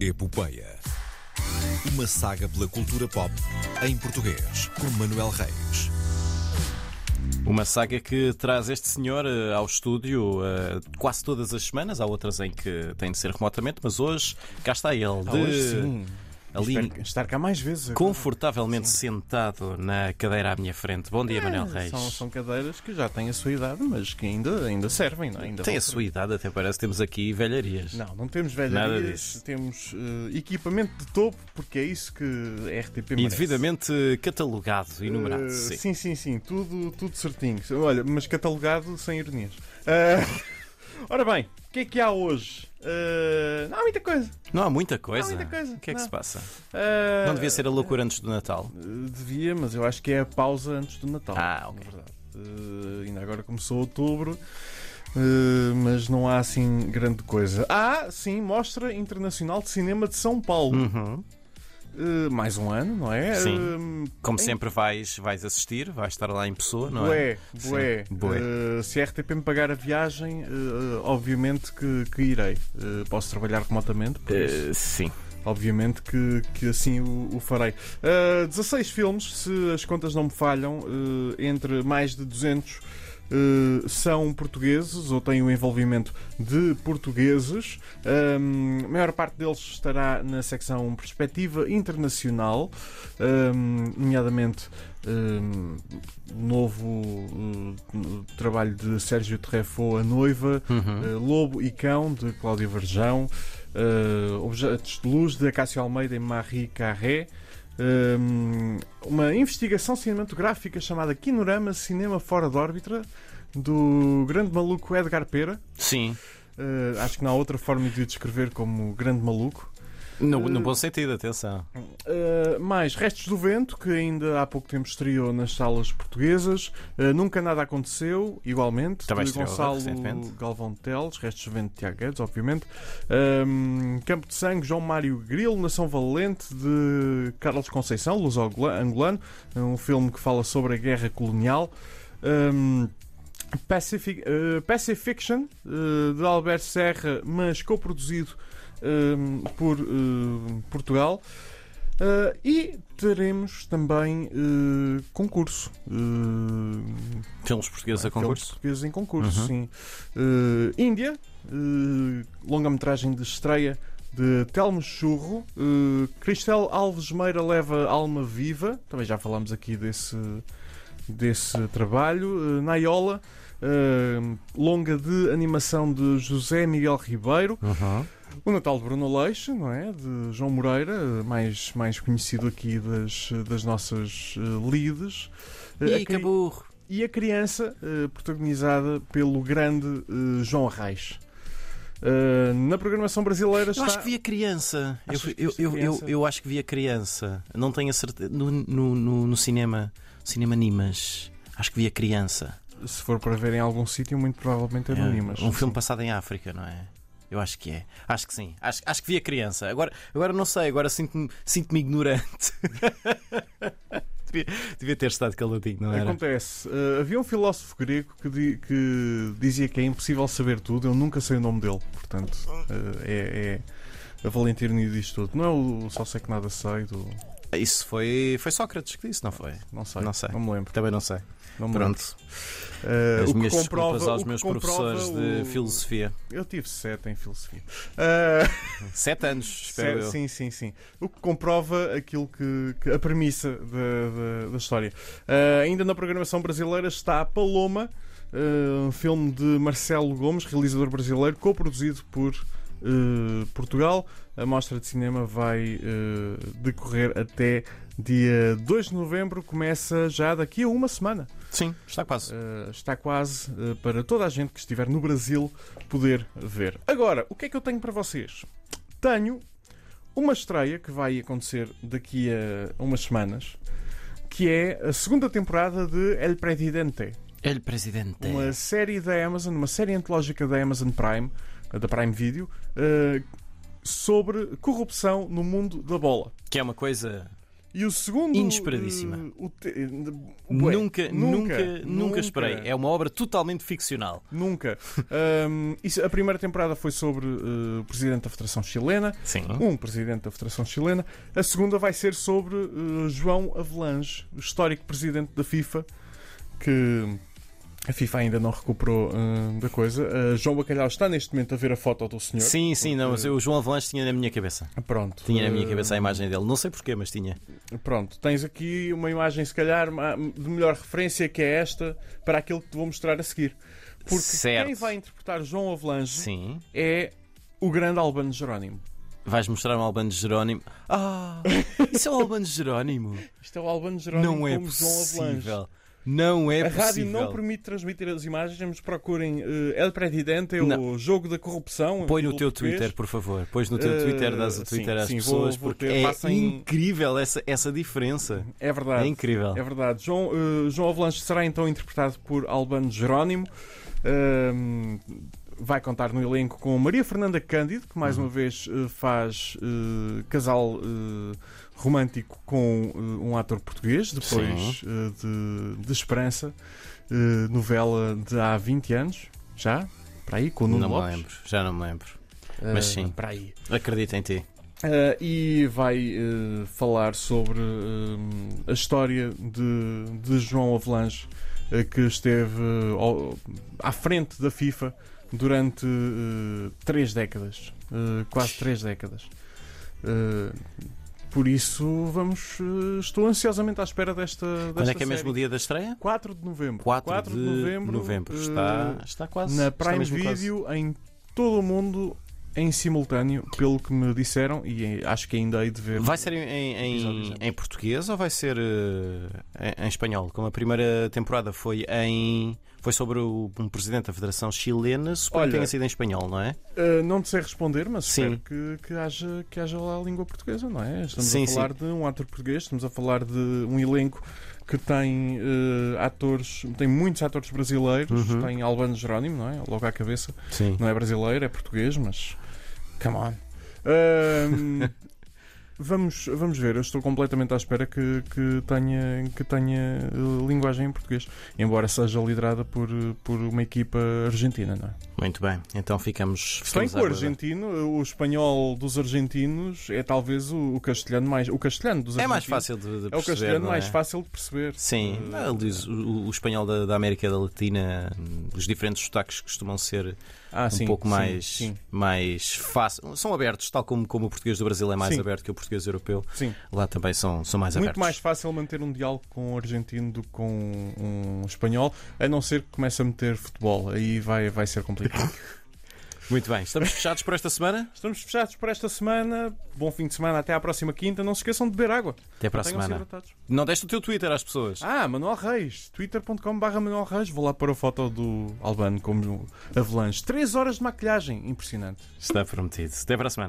Epopeia. Uma saga pela cultura pop em português, com Manuel Reis. Uma saga que traz este senhor eh, ao estúdio eh, quase todas as semanas. Há outras em que tem de ser remotamente, mas hoje cá está ele. De... Hoje sim. Ali- Espero estar cá mais vezes. agora. Confortavelmente sentado na cadeira à minha frente. Bom dia, Manuel É, Reis. São, são cadeiras que já têm a sua idade, mas que ainda, ainda servem. Não? é? Ainda Tem a sua idade, até parece que temos aqui velharias. Não, não temos Nada velharias, disso. temos eh, equipamento de topo, porque é isso que a RTP E merece. devidamente catalogado e numerado. Eh, sim. sim, sim, sim, tudo, tudo certinho. Olha, mas catalogado sem ironias. Eh, ora bem, o que é que há hoje? Eh, não há muita coisa. Não há muita coisa. Não há muita coisa, O que é que não. se passa? Eh, Não devia ser a loucura antes do Natal? eh, Devia, mas eu acho que é a pausa antes do Natal. Ah, ok. Eh, ainda agora começou outubro. eh, mas não há assim grande coisa. Há, sim, Mostra Internacional de Cinema de São Paulo. Uhum. Eh, mais um ano, não é? Sim. Eh, Como em- sempre vais, vais assistir, vais estar lá em pessoa, não é? Bué, bué. Sim, bué. Eh, se a RTP me pagar a viagem, eh, obviamente que, que irei. Posso trabalhar remotamente, sim. obviamente que, que assim o, o farei. Eh, 16 filmes, se as contas não me falham, entre mais de 200 eh, são portugueses ou têm o envolvimento de portugueses. Ahm, a maior parte deles estará na secção Perspectiva Internacional, ahm, nomeadamente ahm, novo eh, trabalho de Sérgio Terrefou, A Noiva, Uhum. eh, Lobo e Cão, de Cláudio Varjão, eh, Objetos de Luz, de Acácio Almeida e Marie Carré. Um, uma investigação cinematográfica chamada Kinorama Cinema Fora de Órbita do grande maluco Edgar Pera. Sim. Uh, acho que não há outra forma de o descrever como grande maluco. No, no Eh, bom sentido, atenção. Uh, mais Restos do Vento, que ainda há pouco tempo estreou nas salas portuguesas. Uh, Nunca Nada Aconteceu, igualmente. Também de Gonçalo. Galvão Teles, Restos do Vento de Tiago Guedes, obviamente. Um, Campo de Sangue, João Mário Grilo, Nação Valente, de Carlos Conceição, Luz Angolano. Um filme que fala sobre a guerra colonial. Um, Pacific, uh, Pacifiction, uh, de Alberto Serra, mas coproduzido por uh, Portugal. Uh, e teremos também uh, concurso. Uh, Filmes portugueses a filmes concurso. portugueses em concurso, Uhum. sim. Índia, longa-metragem de estreia de Telmo Churro. Cristel Alves Meira leva Alma Viva. Também já falámos aqui desse, desse trabalho. Naiola, longa de animação de José Miguel Ribeiro. Uhum. O Natal de Bruno Leixo, não é? De João Moreira, mais, mais conhecido aqui das, das nossas uh. Uh, E cri- caburro. e a criança, eh, protagonizada pelo grande eh, João Reis. Eh, na programação brasileira Eu está. acho que vi a criança. Eu, eu, eu, eu, criança? eu acho que vi a criança. Não tenho a certeza. No, no, no, no cinema. Cinema Nimas. Acho que vi a criança. Se for para ver em algum sítio, muito provavelmente é É, no Nimas. um filme passado em África, não é? Eu acho que é. Acho que sim. Acho, acho que vi a criança. Agora, agora não sei, agora sinto-me sinto ignorante. devia, devia ter estado caladinho, não era? Acontece. Eh, havia um filósofo grego que, di- que dizia que é impossível saber tudo. Eu nunca sei o nome dele. Portanto, eh, é, é a valentia disto tudo. Não é o Só Sei Que Nada Sei do. Isso foi, foi Sócrates que disse, não foi? Não sei. Não sei. Não me lembro. Também não sei. Não me lembro. Pronto. Eh, As o que minhas comprova- desculpas aos meus professores de o- filosofia. Eu tive sete em filosofia. Eh, Sete anos, espero Sim, eu. Sim, sim, sim. O que comprova aquilo que, que- a premissa da, da, da história. Ah, ainda na programação brasileira está Paloma, ah, um filme de Marcelo Gomes, realizador brasileiro, coproduzido por ah, Portugal. A mostra de cinema vai ah, decorrer até dia 2 de novembro, começa já daqui a uma semana. Sim, está quase. Uh, está quase uh, para toda a gente que estiver no Brasil poder ver. Agora, o que é que eu tenho para vocês? Tenho uma estreia que vai acontecer daqui a umas semanas, que é a segunda temporada de El Presidente, El Presidente. uma série da Amazon, uma série antológica da Amazon Prime, da Prime Video, uh, sobre corrupção no mundo da bola. Que é uma coisa E o segundo. Inesperadíssima. eh, te- eh, bué, nunca, nunca, nunca, esperei. É uma obra totalmente ficcional. Nunca. Ahm, isso- a primeira temporada foi sobre eh, o presidente da Federação Chilena. Sim. Um presidente da Federação Chilena. A segunda vai ser sobre eh, João Avelange, histórico presidente da FIFA, que a FIFA ainda não recuperou eh, da coisa. Eh, João Bacalhau está neste momento a ver a foto do senhor. Sim, sim, não, mas eu- o João Avalanche tinha na minha cabeça. Pronto. Tinha na minha Eh, cabeça a imagem dele. Não sei porquê, mas tinha. Pronto, tens aqui uma imagem, se calhar, de melhor referência que é esta para aquilo que te vou mostrar a seguir. Porque Certo. quem vai interpretar João Avelange Sim. é o grande Albano Jerónimo. Vais mostrar um Albano Jerónimo. Ah, isso é o Albano Jerónimo. Isto é o Albano Jerónimo Não é possível. Não é a rádio possível. não permite transmitir as imagens, mas procurem eh, El Presidente, Não. o jogo da corrupção. Põe no teu português. Twitter, por favor. Pões no teu Eh, Twitter, dás o sim, Twitter às sim, vou- pessoas, vou porque ter- é passem- incrível essa, essa diferença. É verdade. É incrível. É verdade. João, eh, João Avalanche será então interpretado por Albano Jerónimo. Ahm, vai contar no elenco com Maria Fernanda Cândido, que mais Uhum. uma vez eh, faz eh, casal eh, romântico com um ator português, depois de, de Esperança, novela de há 20 anos, já? Para aí, com o Nuno Não me Lopes. lembro, já não me lembro. Mas sim. Para aí. Acredito em ti. Uh, e vai uh, falar sobre uh, a história de, de João Avelange, uh, que esteve uh, ao- à frente da FIFA durante uh, três décadas, uh, quase três décadas. Uh, por isso, vamos. estou ansiosamente à espera desta. Quando desta é que é mesmo o série. dia da estreia? 4 de novembro. 4, de, novembro. novembro. uh, Está, está quase. na Prime mesmo quase. Video em todo o mundo em simultâneo, pelo que me disseram, e acho que ainda hei de ver. Vai ser em, em, em, português ou vai ser eh, em, em espanhol? Como a primeira temporada foi em. Foi sobre o- um presidente da Federação Chilena, suponho que tenha sido em espanhol, não é? Uh, não te sei responder, mas Sim. espero que, que, haja, que haja lá a língua portuguesa, não é? Estamos Sim, a falar de um ator português, estamos a falar de um elenco que tem uh, atores, tem muitos atores brasileiros, Uhum. tem Albano Jerónimo, não é? Logo à cabeça. Sim. Não é brasileiro, é português, mas. Come on. Um, vamos, vamos ver, eu estou completamente à espera que, que tenha, que tenha uh, linguagem em português, embora seja liderada por, por uma equipa argentina, não é? Muito bem. Então ficamos. Se bem ficamos a o argentino, o espanhol dos argentinos é talvez o, o castelhano mais. O castelhano dos É mais fácil de, de É o perceber. castelhano não é? mais fácil de perceber. Sim, Uh, Não, ele diz o, o espanhol da, da América Latina, os diferentes sotaques costumam ser ah, um sim, pouco sim, mais, Sim, mais fácil. São abertos, tal como, como o português do Brasil é mais aberto que o português europeu. sim. Lá também são, são mais Muito abertos. mais fácil manter um diálogo com um argentino do que com um espanhol, a não ser que comece a meter futebol. Aí vai, vai ser complicado. Muito bem, estamos fechados por esta semana. Estamos fechados por esta semana. Bom fim de semana, até à próxima quinta. Não se esqueçam de beber água. Até para a Mantenham-se semana. hidratados. Não deste o teu Twitter às pessoas. Ah, Manuel Reis, twitter.com.br Manuel Reis. Vou lá para a foto do Albano como avalanche. 3 horas de maquilhagem, impressionante. Está prometido. Até para a semana.